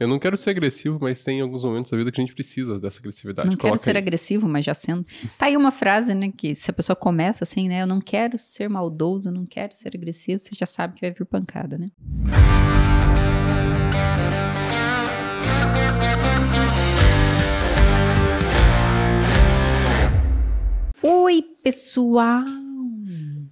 Eu não quero ser agressivo, mas tem alguns momentos da vida que a gente precisa dessa agressividade. Não Coloca quero ser aí. agressivo, mas já sendo. Tá aí uma frase, né, que se a pessoa começa assim, né, eu não quero ser maldoso, eu não quero ser agressivo, você já sabe que vai vir pancada, né? Oi, pessoal!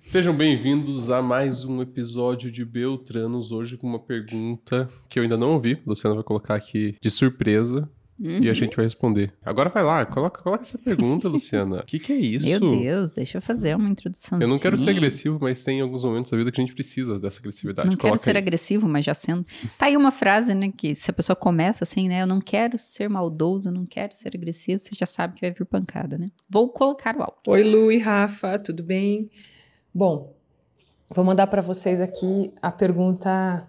Sejam bem-vindos a mais um episódio de Beltranos, hoje com uma pergunta que eu ainda não ouvi. Luciana vai colocar aqui de surpresa Uhum. e a gente vai responder. Agora vai lá, coloca, coloca essa pergunta, Luciana. O que, que é isso? Meu Deus, deixa eu fazer uma introdução. Eu não quero ser agressivo, mas tem alguns momentos da vida que a gente precisa dessa agressividade. Não quero Coloca ser aí. agressivo, mas já sendo. Tá aí uma frase, né, que se a pessoa começa assim, né, eu não quero ser maldoso, eu não quero ser agressivo, você já sabe que vai vir pancada, né? Vou colocar o áudio. Oi, Lu e Rafa, tudo bem? Bom, vou mandar para vocês aqui a pergunta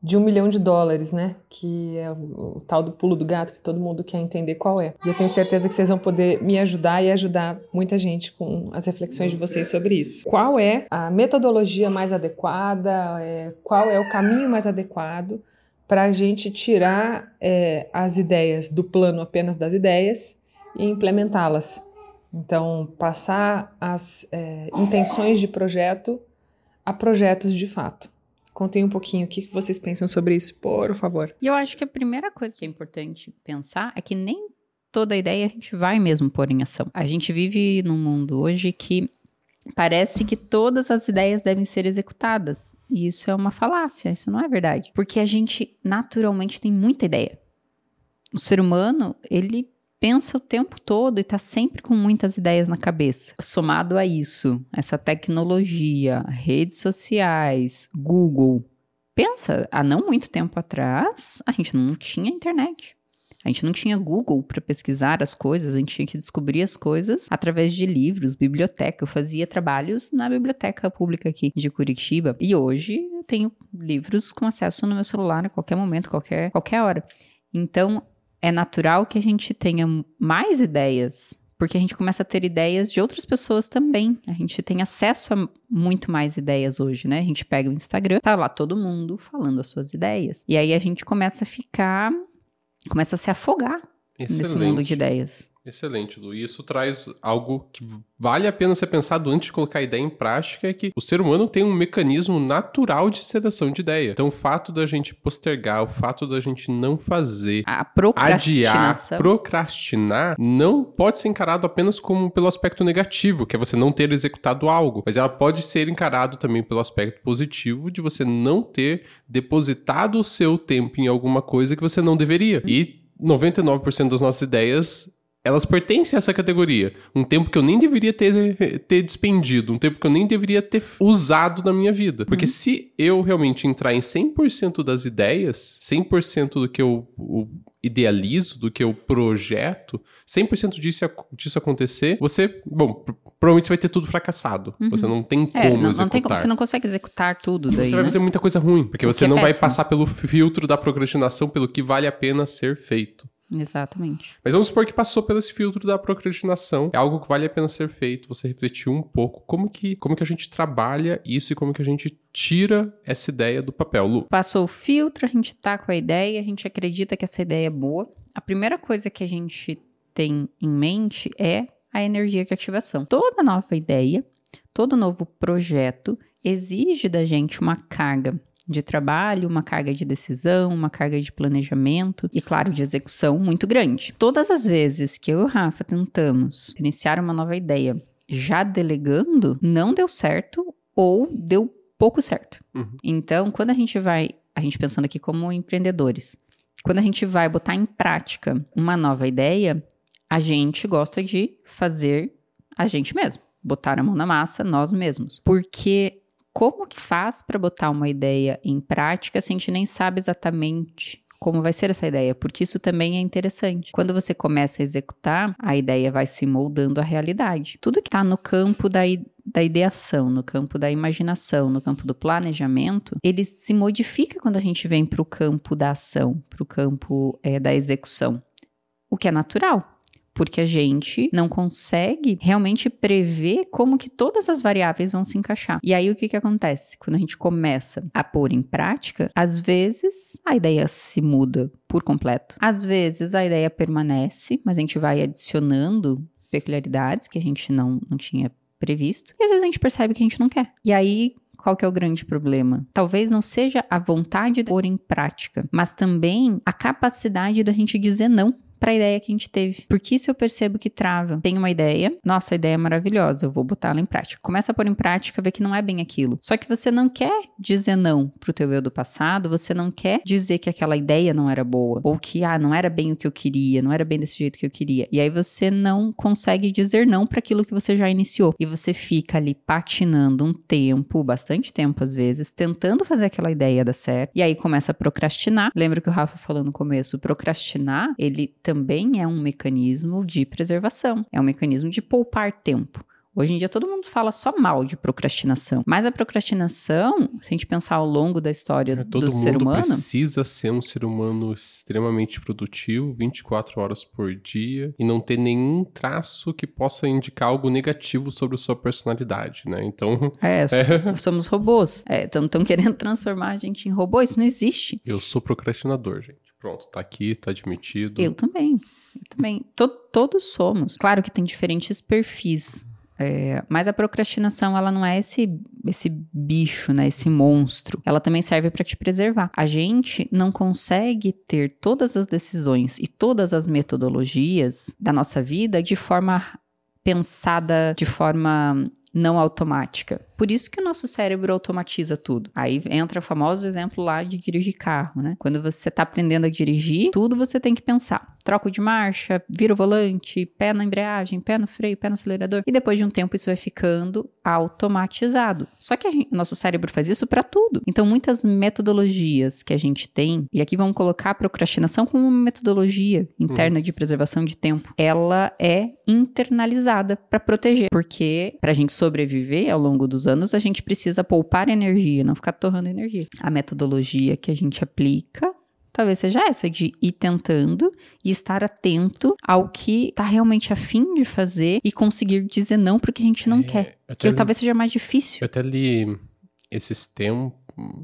de um milhão de dólares, né? Que é o, o tal do pulo do gato que todo mundo quer entender qual é. E eu tenho certeza que vocês vão poder me ajudar e ajudar muita gente com as reflexões de vocês sobre isso. Qual é a metodologia mais adequada? É, qual é o caminho mais adequado para a gente tirar é, as ideias do plano apenas das ideias e implementá-las? Então, passar as é, intenções de projeto a projetos de fato. Contem um pouquinho o que que vocês pensam sobre isso, por favor. E eu acho que a primeira coisa que é importante pensar é que nem toda ideia a gente vai mesmo pôr em ação. A gente vive num mundo hoje que parece que todas as ideias devem ser executadas. E isso é uma falácia, isso não é verdade. Porque a gente naturalmente tem muita ideia. O ser humano, ele pensa o tempo todo e tá sempre com muitas ideias na cabeça. Somado a isso, essa tecnologia, redes sociais, Google. Pensa, há não muito tempo atrás, a gente não tinha internet. A gente não tinha Google para pesquisar as coisas, a gente tinha que descobrir as coisas através de livros, biblioteca. Eu fazia trabalhos na biblioteca pública aqui de Curitiba e hoje eu tenho livros com acesso no meu celular a qualquer momento, qualquer, qualquer hora. Então, é natural que a gente tenha mais ideias, porque a gente começa a ter ideias de outras pessoas também. A gente tem acesso a muito mais ideias hoje, né? A gente pega o Instagram, tá lá todo mundo falando as suas ideias. E aí a gente começa a ficar, começa a se afogar nesse mundo de ideias. Excelente, Lu. E isso traz algo que vale a pena ser pensado antes de colocar a ideia em prática, é que o ser humano tem um mecanismo natural de seleção de ideia. Então, o fato da gente postergar, o fato da gente não fazer, A adiar, procrastinar, não pode ser encarado apenas como pelo aspecto negativo, que é você não ter executado algo, mas ela pode ser encarado também pelo aspecto positivo de você não ter depositado o seu tempo em alguma coisa que você não deveria. E 99% das nossas ideias elas pertencem a essa categoria. Um tempo que eu nem deveria ter, ter despendido, um tempo que eu nem deveria ter usado na minha vida. Porque se eu realmente entrar em 100% das ideias, 100% do que eu, eu idealizo, do que eu projeto, 100% disso, disso acontecer, você, bom, pr- provavelmente você vai ter tudo fracassado. Você não tem como É, não, não executar. tem como, você não consegue executar tudo E daí, você vai né? fazer muita coisa ruim, porque O você é não vai passar pelo filtro da procrastinação, pelo que vale a pena ser feito. Exatamente. Mas vamos supor que passou pelo esse filtro da procrastinação. É algo que vale a pena ser feito. Você refletiu um pouco como que, como que a gente trabalha isso e como que a gente tira essa ideia do papel. Lu, Passou o filtro, a gente tá com a ideia, a gente acredita que essa ideia é boa. A primeira coisa que a gente tem em mente é a energia de ativação. Toda nova ideia, todo novo projeto exige da gente uma carga de trabalho, uma carga de decisão, uma carga de planejamento e, claro, de execução muito grande. Todas as vezes que eu e o Rafa tentamos iniciar uma nova ideia já delegando, não deu certo ou deu pouco certo. Uhum. Então, quando a gente vai, a gente pensando aqui como empreendedores, quando a gente vai botar em prática uma nova ideia, a gente gosta de fazer a gente mesmo, botar a mão na massa nós mesmos. Porque como que faz para botar uma ideia em prática se a gente nem sabe exatamente como vai ser essa ideia? Porque isso também é interessante. Quando você começa a executar, a ideia vai se moldando à realidade. Tudo que está no campo da, da ideação, no campo da imaginação, no campo do planejamento, ele se modifica quando a gente vem para o campo da ação, para o campo eh, da execução. O que é natural. Porque a gente não consegue realmente prever como que todas as variáveis vão se encaixar. E aí o que que acontece? Quando a gente começa a pôr em prática, às vezes a ideia se muda por completo. Às vezes a ideia permanece, mas a gente vai adicionando peculiaridades que a gente não, não tinha previsto. E às vezes a gente percebe que a gente não quer. E aí qual que é o grande problema? Talvez não seja a vontade de pôr em prática, mas também a capacidade da gente dizer não para a ideia que a gente teve. Porque isso eu percebo que trava. Tem uma ideia, nossa, a ideia é maravilhosa, eu vou botar ela em prática. Começa a pôr em prática, vê que não é bem aquilo. Só que você não quer dizer não pro teu eu do passado, você não quer dizer que aquela ideia não era boa, ou que, ah, não era bem o que eu queria, não era bem desse jeito que eu queria. E aí você não consegue dizer não para aquilo que você já iniciou. E você fica ali patinando um tempo, bastante tempo às vezes, tentando fazer aquela ideia dar certo. E aí começa a procrastinar. Lembra que o Rafa falou no começo? Procrastinar, ele também é um mecanismo de preservação, é um mecanismo de poupar tempo. Hoje em dia todo mundo fala só mal de procrastinação, mas a procrastinação, se a gente pensar ao longo da história é, do ser humano, todo mundo precisa ser um ser humano extremamente produtivo, 24 horas por dia e não ter nenhum traço que possa indicar algo negativo sobre a sua personalidade, né? Então, é, é... somos robôs. Estão é, querendo transformar a gente em robô, isso não existe. Eu sou procrastinador, gente. Pronto, tá aqui, tá admitido. Eu também. Eu também. todos somos. Claro que tem diferentes perfis. É, mas a procrastinação, ela não é esse, esse bicho, né? Esse monstro. Ela também serve para te preservar. A gente não consegue ter todas as decisões e todas as metodologias da nossa vida de forma pensada, de forma não automática. Por isso que o nosso cérebro automatiza tudo. Aí entra o famoso exemplo lá de dirigir carro, né? Quando você está aprendendo a dirigir, tudo você tem que pensar. Troco de marcha, vira o volante, pé na embreagem, pé no freio, pé no acelerador. E depois de um tempo isso vai ficando automatizado. Só que gente, nosso cérebro faz isso para tudo. Então muitas metodologias que a gente tem, e aqui vamos colocar a procrastinação como uma metodologia interna uhum. de preservação de tempo, ela é internalizada para proteger, porque para a gente sobreviver ao longo dos anos, a gente precisa poupar energia, não ficar torrando energia. A metodologia que a gente aplica talvez seja essa, de ir tentando e estar atento ao que tá realmente afim de fazer e conseguir dizer não porque a gente não é, quer. Que li, talvez seja mais difícil. Eu até li esses tempos,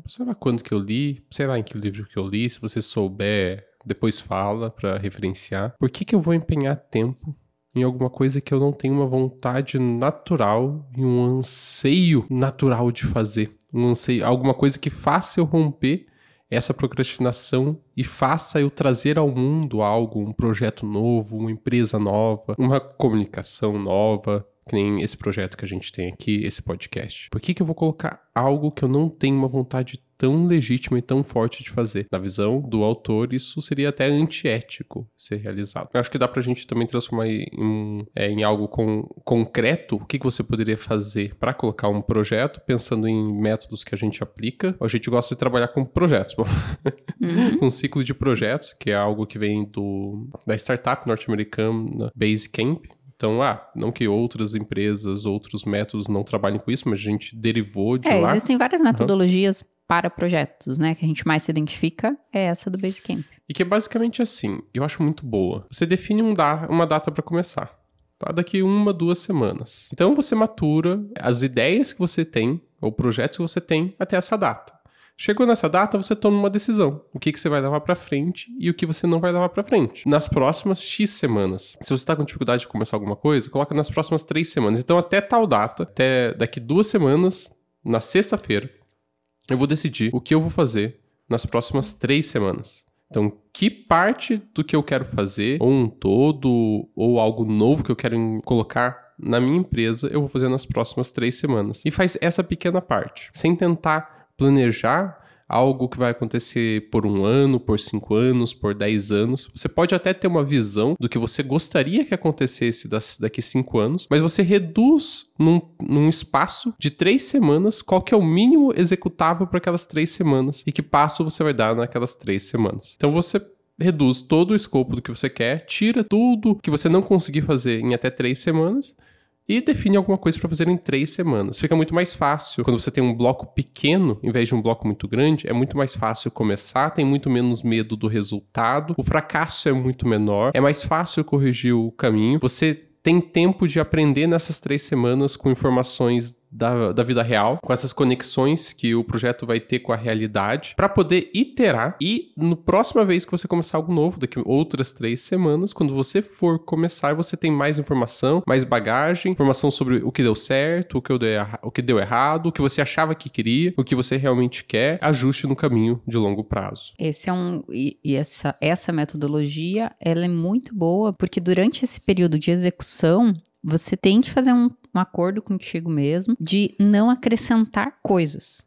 sei lá quando que eu li, sei lá em que livro que eu li, se você souber, depois fala para referenciar. Por que que eu vou empenhar tempo em alguma coisa que eu não tenho uma vontade natural e um anseio natural de fazer. Um anseio, alguma coisa que faça eu romper essa procrastinação e faça eu trazer ao mundo algo, um projeto novo, uma empresa nova, uma comunicação nova, que nem esse projeto que a gente tem aqui, esse podcast. Por que, que eu vou colocar algo que eu não tenho uma vontade tão legítima e tão forte de fazer? Na visão do autor, isso seria até antiético ser realizado. Eu acho que dá pra gente também transformar em, é, em algo com, concreto. O que, que você poderia fazer para colocar um projeto, pensando em métodos que a gente aplica? A gente gosta de trabalhar com projetos, bom, uhum. um ciclo de projetos, que é algo que vem do, da startup norte-americana Basecamp, então, ah, não que outras empresas, outros métodos não trabalhem com isso, mas a gente derivou de é, lá. Existem várias metodologias uhum. para projetos, né? Que a gente mais se identifica é essa do Basecamp. E que é basicamente assim, eu acho muito boa. Você define um da uma data para começar. Tá? Daqui uma, duas semanas. Então você matura as ideias que você tem, ou projetos que você tem até essa data. Chegou nessa data, você toma uma decisão. O que, que você vai levar para frente e o que você não vai levar para frente. Nas próximas X semanas. Se você está com dificuldade de começar alguma coisa, coloca nas próximas três semanas. Então, até tal data, até daqui duas semanas, na sexta-feira, eu vou decidir o que eu vou fazer nas próximas três semanas. Então, que parte do que eu quero fazer, ou um todo, ou algo novo que eu quero colocar na minha empresa, eu vou fazer nas próximas três semanas. E faz essa pequena parte, sem tentar planejar algo que vai acontecer por um ano, por cinco anos, por dez anos. Você pode até ter uma visão do que você gostaria que acontecesse daqui cinco anos, mas você reduz num, num espaço de três semanas qual que é o mínimo executável para aquelas três semanas e que passo você vai dar naquelas três semanas. Então você reduz todo o escopo do que você quer, tira tudo que você não conseguir fazer em até três semanas e define alguma coisa para fazer em três semanas. Fica muito mais fácil quando você tem um bloco pequeno, em vez de um bloco muito grande, é muito mais fácil começar, tem muito menos medo do resultado, o fracasso é muito menor, é mais fácil corrigir o caminho. Você tem tempo de aprender nessas três semanas com informações da, da vida real, com essas conexões que o projeto vai ter com a realidade, para poder iterar e no próxima vez que você começar algo novo, daqui outras três semanas, quando você for começar, você tem mais informação, mais bagagem, informação sobre o que deu certo, o que deu, o que deu errado, o que você achava que queria, o que você realmente quer, ajuste no caminho de longo prazo. Esse é um e, e essa essa metodologia, ela é muito boa porque durante esse período de execução você tem que fazer um, um acordo contigo mesmo de não acrescentar coisas.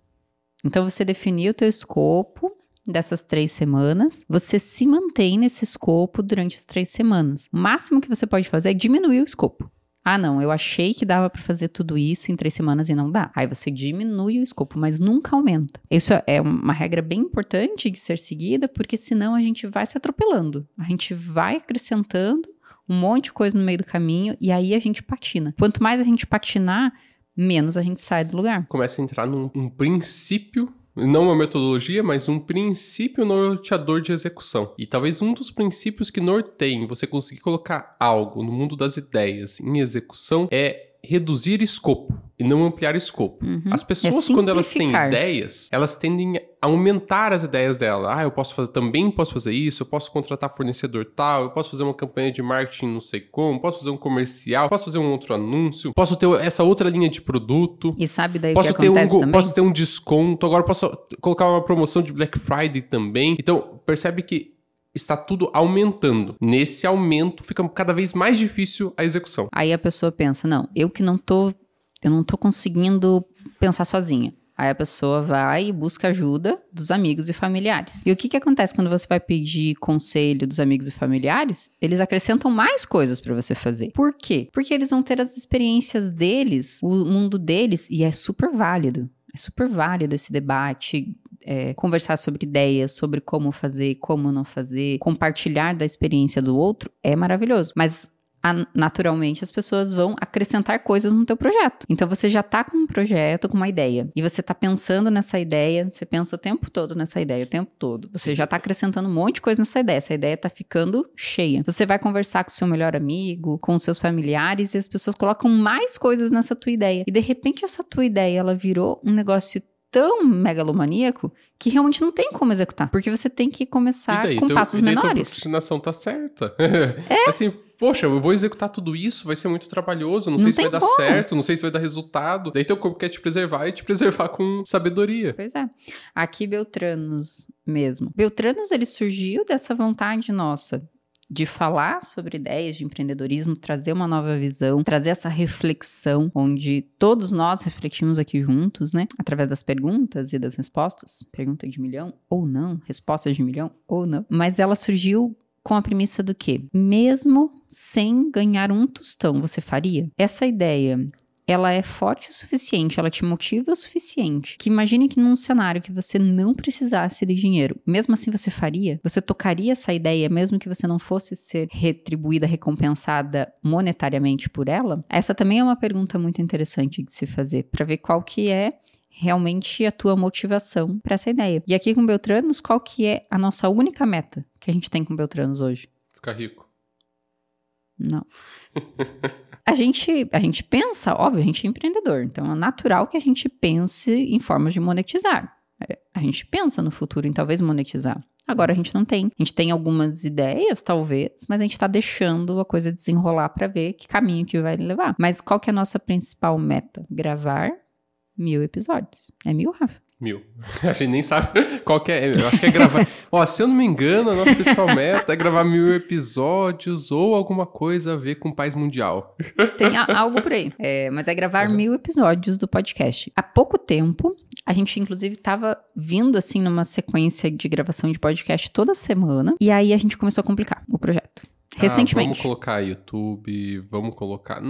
Então você definiu o teu escopo dessas três semanas, você se mantém nesse escopo durante as três semanas. O máximo que você pode fazer é diminuir o escopo. Ah, não, eu achei que dava para fazer tudo isso em três semanas e não dá. Aí você diminui o escopo, mas nunca aumenta. Isso é uma regra bem importante de ser seguida, porque senão a gente vai se atropelando. A gente vai acrescentando um monte de coisa no meio do caminho e aí a gente patina. Quanto mais a gente patinar, menos a gente sai do lugar. Começa a entrar num um princípio não uma metodologia, mas um princípio norteador de execução. E talvez um dos princípios que norteiem você conseguir colocar algo no mundo das ideias em execução é reduzir escopo e não ampliar escopo. Uhum. As pessoas, é quando elas têm ideias, elas tendem aumentar as ideias dela. Ah, eu posso fazer, também posso fazer isso, eu posso contratar fornecedor tal, eu posso fazer uma campanha de marketing não sei como, posso fazer um comercial, posso fazer um outro anúncio, posso ter essa outra linha de produto. E sabe daí posso que ter um, também? Posso ter um desconto, agora posso colocar uma promoção de Black Friday também. Então, percebe que está tudo aumentando. Nesse aumento fica cada vez mais difícil a execução. Aí a pessoa pensa: "Não, eu que não tô eu não tô conseguindo pensar sozinha". Aí a pessoa vai e busca ajuda dos amigos e familiares. E o que, que acontece quando você vai pedir conselho dos amigos e familiares? Eles acrescentam mais coisas para você fazer. Por quê? Porque eles vão ter as experiências deles, o mundo deles, e é super válido. É super válido esse debate, é, conversar sobre ideias, sobre como fazer, como não fazer, compartilhar da experiência do outro é maravilhoso. Mas naturalmente as pessoas vão acrescentar coisas no teu projeto. Então você já tá com um projeto, com uma ideia, e você tá pensando nessa ideia, você pensa o tempo todo nessa ideia, o tempo todo. Você já tá acrescentando um monte de coisa nessa ideia, essa ideia tá ficando cheia. Você vai conversar com o seu melhor amigo, com os seus familiares e as pessoas colocam mais coisas nessa tua ideia. E de repente essa tua ideia ela virou um negócio tão megalomaníaco que realmente não tem como executar. Porque você tem que começar daí, com teu, passos e daí menores. A procrastinação tá certa. É. assim, poxa, eu vou executar tudo isso, vai ser muito trabalhoso, não, não sei se vai dar certo, não sei se vai dar resultado. Daí teu corpo quer te preservar e te preservar com sabedoria. Pois é. Aqui Beltranos mesmo. Beltranos ele surgiu dessa vontade nossa de falar sobre ideias de empreendedorismo, trazer uma nova visão, trazer essa reflexão, onde todos nós refletimos aqui juntos, né? Através das perguntas e das respostas. Pergunta de milhão ou não, respostas de milhão ou não. Mas ela surgiu com a premissa do que, mesmo sem ganhar um tostão, você faria? Essa ideia ela é forte o suficiente, ela te motiva o suficiente, que imagine que num cenário que você não precisasse de dinheiro, mesmo assim você faria? Você tocaria essa ideia mesmo que você não fosse ser retribuída, recompensada monetariamente por ela? Essa também é uma pergunta muito interessante de se fazer, para ver qual que é realmente a tua motivação para essa ideia. E aqui com Beltranos, qual que é a nossa única meta que a gente tem com Beltranos hoje? Ficar rico. Não. a gente, a gente pensa, óbvio, a gente é empreendedor, então é natural que a gente pense em formas de monetizar. É, a gente pensa no futuro em talvez monetizar. Agora a gente não tem. A gente tem algumas ideias, talvez, mas a gente está deixando a coisa desenrolar para ver que caminho que vai levar. Mas qual que é a nossa principal meta? Gravar mil episódios. É mil, Rafa? Mil. A gente nem sabe qual que é. Eu acho que é gravar. Ó, se eu não me engano, a nossa principal meta é gravar mil episódios ou alguma coisa a ver com paz mundial. Tem algo por aí. É, mas é gravar uhum. mil episódios do podcast. Há pouco tempo, a gente inclusive estava vindo assim numa sequência de gravação de podcast toda semana. E aí a gente começou a complicar o projeto Recentemente. Ah, vamos colocar YouTube, vamos colocar.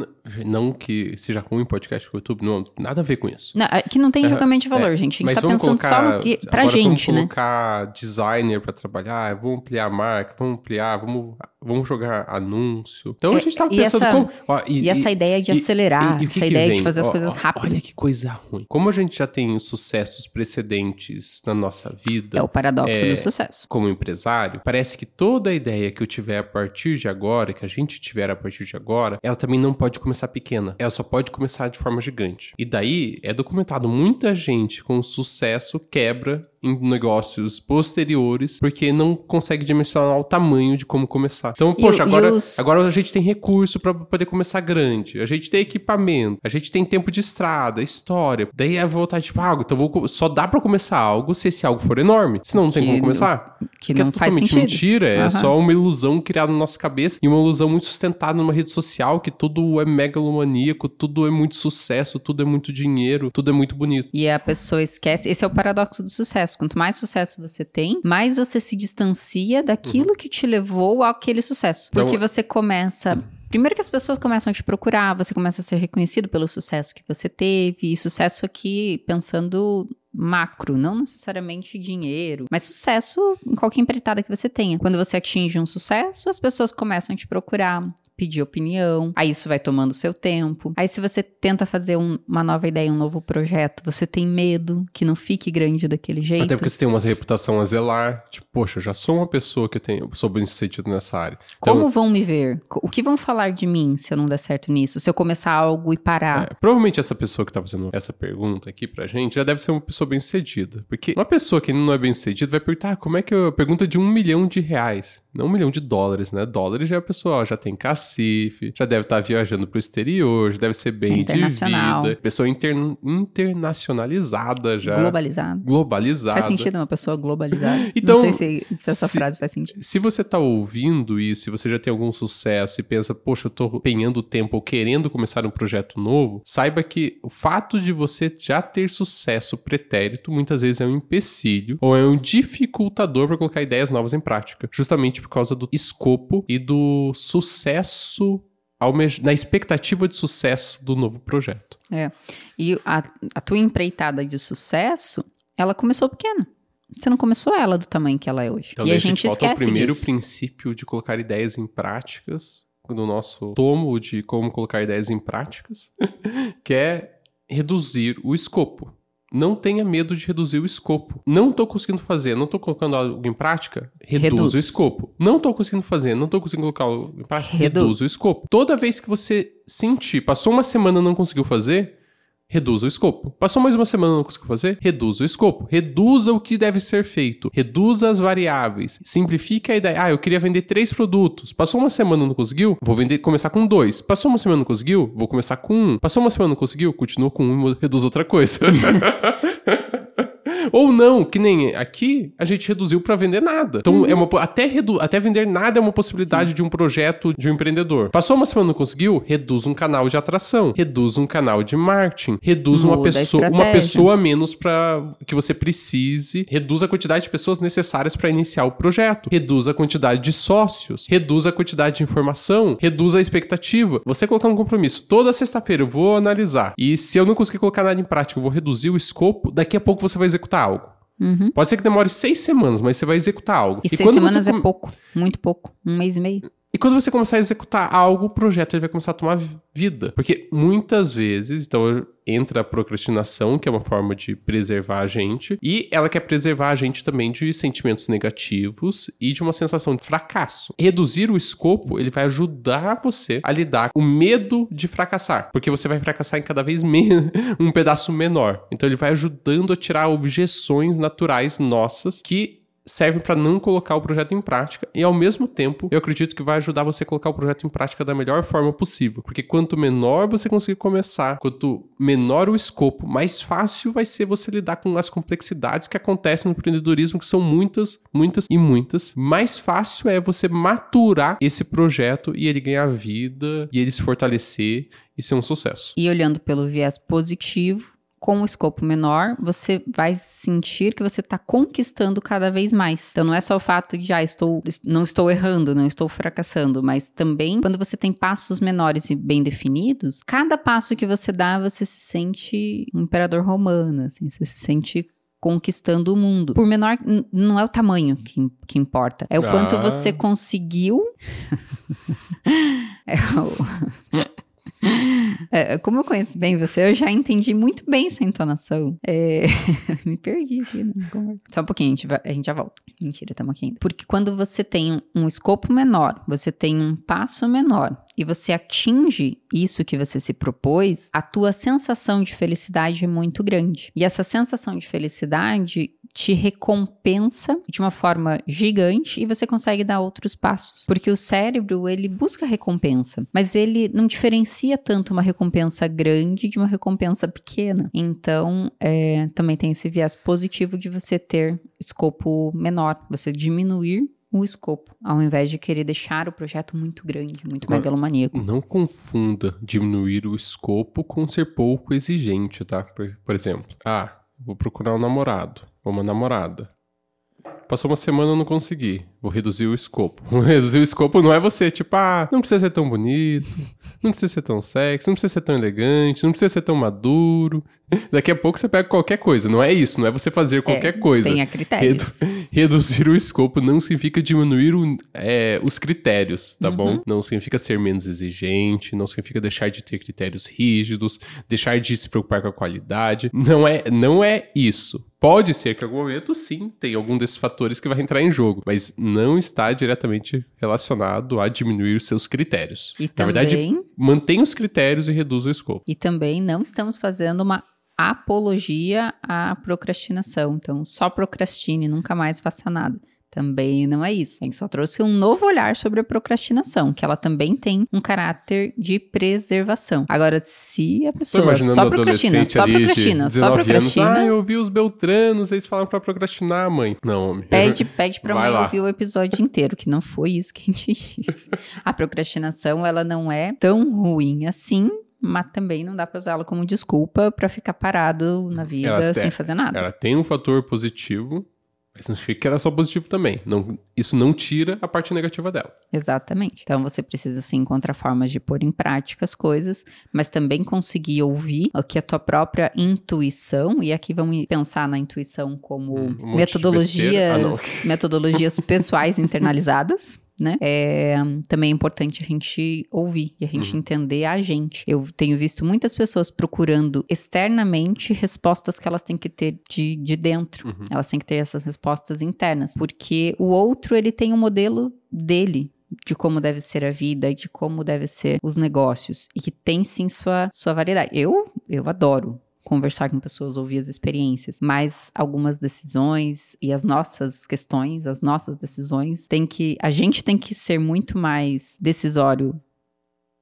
Não que seja ruim podcast com o YouTube, não, nada a ver com isso. Não, é que não tem julgamento de valor, é, gente. A gente tá pensando colocar, só no que. Pra agora gente, vamos né? colocar designer pra trabalhar, vamos ampliar a marca, vamos ampliar, vamos, vamos jogar anúncio. Então a é, gente tava pensando essa, como. Ó, e, e, essa ideia de acelerar, essa ideia de fazer as ó, coisas rápido. Olha que coisa ruim. Como a gente já tem sucessos precedentes na nossa vida. É o paradoxo do sucesso. Como empresário, parece que toda a ideia que eu tiver a partir de agora, que a gente tiver a partir de agora, ela também não pode começar pequena. Ela só pode começar de forma gigante. E daí é documentado muita gente com sucesso quebra em negócios posteriores porque não consegue dimensionar o tamanho de como começar. Então, poxa, agora, os... agora a gente tem recurso para poder começar grande, a gente tem equipamento, a gente tem tempo de estrada, história. Daí é voltar tipo, ah, então vou, só dá para começar algo se esse algo for enorme. Senão não tem que como começar. Que não é totalmente sentido. mentira, é uhum. só uma ilusão criada na nossa cabeça e uma ilusão muito sustentada numa rede social que tudo é megalomaníaco, tudo é muito sucesso, tudo é muito dinheiro, tudo é muito bonito. E a pessoa esquece, esse é o paradoxo do sucesso. Quanto mais sucesso você tem, mais você se distancia daquilo uhum. que te levou àquele sucesso. Então, Porque você começa Primeiro que as pessoas começam a te procurar, você começa a ser reconhecido pelo sucesso que você teve, e sucesso aqui pensando macro, não necessariamente dinheiro, mas sucesso em qualquer empreitada que você tenha. Quando você atinge um sucesso, as pessoas começam a te procurar, pedir opinião, aí isso vai tomando seu tempo. Aí se você tenta fazer um, uma nova ideia, um novo projeto, você tem medo que não fique grande daquele jeito. Até porque você tem uma reputação a zelar, tipo, poxa, eu já sou uma pessoa que tenho, sou bem sucedido nessa área. Então, Como vão me ver? O que vão falar de mim se eu não der certo nisso? Se eu começar algo e parar? É, provavelmente essa pessoa que tá fazendo essa pergunta aqui pra gente já deve ser uma pessoa bem sucedida. Porque uma pessoa que não é bem sucedida vai perguntar, ah, como é que eu... Pergunta de um milhão de reais. Não um milhão de dólares, né? Dólares já é a pessoa, ó, já tem cacife, já deve estar tá viajando pro exterior, já deve ser bem de vida. Pessoa inter, internacionalizada já. Globalizada. Globalizada. Faz sentido uma pessoa globalizada? então, Não sei se, se essa se, frase faz sentido. Se você tá ouvindo isso, se você já tem algum sucesso e pensa, poxa, eu tô empenhando tempo ou querendo começar um projeto novo, saiba que o fato de você já ter sucesso pretérito muitas vezes é um empecilho ou é um dificultador para colocar ideias novas em prática. Justamente por causa do escopo e do sucesso na expectativa de sucesso do novo projeto. É. E a, a tua empreitada de sucesso, ela começou pequena. Você não começou ela do tamanho que ela é hoje. Então, e a gente, gente esquece o primeiro disso. princípio de colocar ideias em práticas, no nosso tomo de como colocar ideias em práticas, que é reduzir o escopo não tenha medo de reduzir o escopo. Não estou conseguindo fazer, não estou colocando algo em prática, reduz, reduz, o escopo. Não estou conseguindo fazer, não estou conseguindo colocar algo em prática, reduz. reduz o escopo. Toda vez que você sentir, passou uma semana e não conseguiu fazer, Reduza o escopo. Passou mais uma semana não conseguiu fazer? Reduza o escopo. Reduza o que deve ser feito. Reduza as variáveis. Simplifique a ideia. Ah, eu queria vender três produtos. Passou uma semana não conseguiu? Vou vender, começar com dois. Passou uma semana não conseguiu? Vou começar com um. Passou uma semana não conseguiu? Continua com um e reduz outra coisa. Ou não, que nem aqui a gente reduziu para vender nada. Então, uhum. é uma, até, redu, até vender nada é uma possibilidade Sim. de um projeto de um empreendedor. Passou uma semana e não conseguiu? Reduz um canal de atração, reduz um canal de marketing, reduz uma pessoa, uma pessoa a menos para que você precise, reduz a quantidade de pessoas necessárias para iniciar o projeto, reduz a quantidade de sócios, reduz a quantidade de informação, reduz a expectativa. Você colocar um compromisso, toda sexta-feira eu vou analisar e se eu não conseguir colocar nada em prática, eu vou reduzir o escopo, daqui a pouco você vai executar executar algo. Uhum. Pode ser que demore seis semanas, mas você vai executar algo. E, e seis semanas é pouco, muito pouco, um mês e meio. E quando você começar a executar algo, o projeto ele vai começar a tomar vida. Porque muitas vezes, então entra a procrastinação, que é uma forma de preservar a gente, e ela quer preservar a gente também de sentimentos negativos e de uma sensação de fracasso. Reduzir o escopo, ele vai ajudar você a lidar com o medo de fracassar, porque você vai fracassar em cada vez um pedaço menor. Então ele vai ajudando a tirar objeções naturais nossas que serve para não colocar o projeto em prática e ao mesmo tempo eu acredito que vai ajudar você a colocar o projeto em prática da melhor forma possível, porque quanto menor você conseguir começar, quanto menor o escopo, mais fácil vai ser você lidar com as complexidades que acontecem no empreendedorismo, que são muitas, muitas e muitas. Mais fácil é você maturar esse projeto e ele ganhar vida e ele se fortalecer e ser um sucesso. E olhando pelo viés positivo, com o escopo menor, você vai sentir que você está conquistando cada vez mais. Então não é só o fato de já ah, estou, não estou errando, não estou fracassando, mas também quando você tem passos menores e bem definidos, cada passo que você dá, você se sente um imperador romano, assim, você se sente conquistando o mundo. Por menor, não é o tamanho que, que importa, é o ah. quanto você conseguiu. é o. É, como eu conheço bem você, eu já entendi muito bem essa entonação. É... Me perdi aqui. Não Só um pouquinho, a gente, vai, a gente já volta. Mentira, estamos aqui ainda. Porque quando você tem um escopo menor, você tem um passo menor e você atinge isso que você se propôs, a tua sensação de felicidade é muito grande. E essa sensação de felicidade te recompensa de uma forma gigante e você consegue dar outros passos. Porque o cérebro, ele busca recompensa, mas ele não diferencia tanto uma recompensa grande de uma recompensa pequena. Então, é, também tem esse viés positivo de você ter escopo menor, você diminuir o escopo, ao invés de querer deixar o projeto muito grande, muito megalomaníaco. Não confunda diminuir o escopo com ser pouco exigente, tá? Por, por exemplo, ah, vou procurar um namorado uma namorada. Passou uma semana eu não consegui. Vou reduzir o escopo. reduzir o escopo não é você, tipo, ah, não precisa ser tão bonito, não precisa ser tão sexy, não precisa ser tão elegante, não precisa ser tão maduro. Daqui a pouco você pega qualquer coisa. Não é isso, não é você fazer qualquer é, coisa. Tenha critérios. Redu reduzir o escopo não significa diminuir o, é, os critérios, tá uhum. bom? Não significa ser menos exigente, não significa deixar de ter critérios rígidos, deixar de se preocupar com a qualidade. Não é, não é isso. Pode ser que em algum momento, sim, tem algum desses fatores que vai entrar em jogo, mas não está diretamente relacionado a diminuir os seus critérios. E Na também, verdade, mantém os critérios e reduz o escopo. E também não estamos fazendo uma apologia à procrastinação. Então, só procrastine, nunca mais faça nada. Também não é isso. A gente só trouxe um novo olhar sobre a procrastinação, que ela também tem um caráter de preservação. Agora, se a pessoa só procrastina, só procrastina, só procrastina. Anos, ah, eu ouvi os Beltranos, eles falam para procrastinar, mãe. Não, homem. Pede, pede pra mãe lá. ouvir o episódio inteiro, que não foi isso que a gente disse. A procrastinação, ela não é tão ruim assim, mas também não dá para usá-la como desculpa para ficar parado na vida sem fazer nada. Ela tem um fator positivo, mas não significa que ela é só positivo também. Não, isso não tira a parte negativa dela. Exatamente. Então você precisa sim encontrar formas de pôr em prática as coisas, mas também conseguir ouvir o que a tua própria intuição, e aqui vamos pensar na intuição como hum, um metodologias, ah, metodologias pessoais internalizadas né? É também é importante a gente ouvir e a gente uhum. entender a gente. Eu tenho visto muitas pessoas procurando externamente respostas que elas têm que ter de, de dentro. Uhum. Elas têm que ter essas respostas internas. Porque o outro, ele tem um modelo dele, de como deve ser a vida e de como deve ser os negócios e que tem sim sua, sua variedade. Eu eu adoro conversar com pessoas, ouvir as experiências, mas algumas decisões e as nossas questões, as nossas decisões, tem que a gente tem que ser muito mais decisório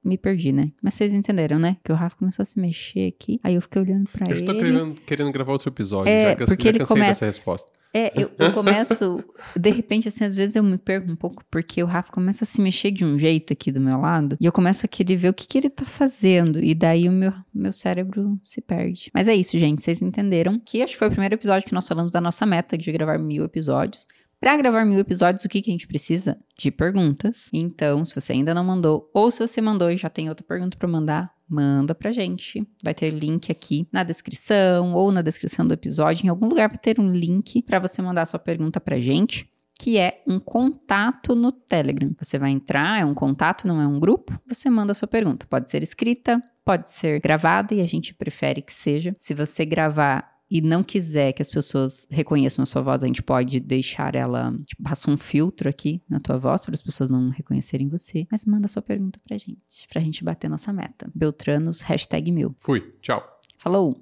me perdi, né? Mas vocês entenderam, né? Que o Rafa começou a se mexer aqui. Aí eu fiquei olhando pra ele. Eu tô querendo, querendo gravar outro episódio, é, já, que porque eu já ele começa... dessa resposta. É, eu, eu começo, de repente, assim, às vezes eu me perco um pouco, porque o Rafa começa a se mexer de um jeito aqui do meu lado, e eu começo a querer ver o que, que ele tá fazendo, e daí o meu, meu cérebro se perde. Mas é isso, gente, vocês entenderam que acho que foi o primeiro episódio que nós falamos da nossa meta de gravar mil episódios. Para gravar mil episódios, o que, que a gente precisa? De perguntas. Então, se você ainda não mandou, ou se você mandou e já tem outra pergunta para mandar, manda pra gente. Vai ter link aqui na descrição ou na descrição do episódio. Em algum lugar vai ter um link para você mandar sua pergunta pra gente. Que é um contato no Telegram. Você vai entrar, é um contato, não é um grupo. Você manda sua pergunta. Pode ser escrita, pode ser gravada e a gente prefere que seja. Se você gravar e não quiser que as pessoas reconheçam a sua voz, a gente pode deixar ela, tipo, passa um filtro aqui na tua voz para as pessoas não reconhecerem você. Mas manda sua pergunta pra gente, pra gente bater nossa meta. Beltranos, hashtag mil. Fui, tchau. Falou!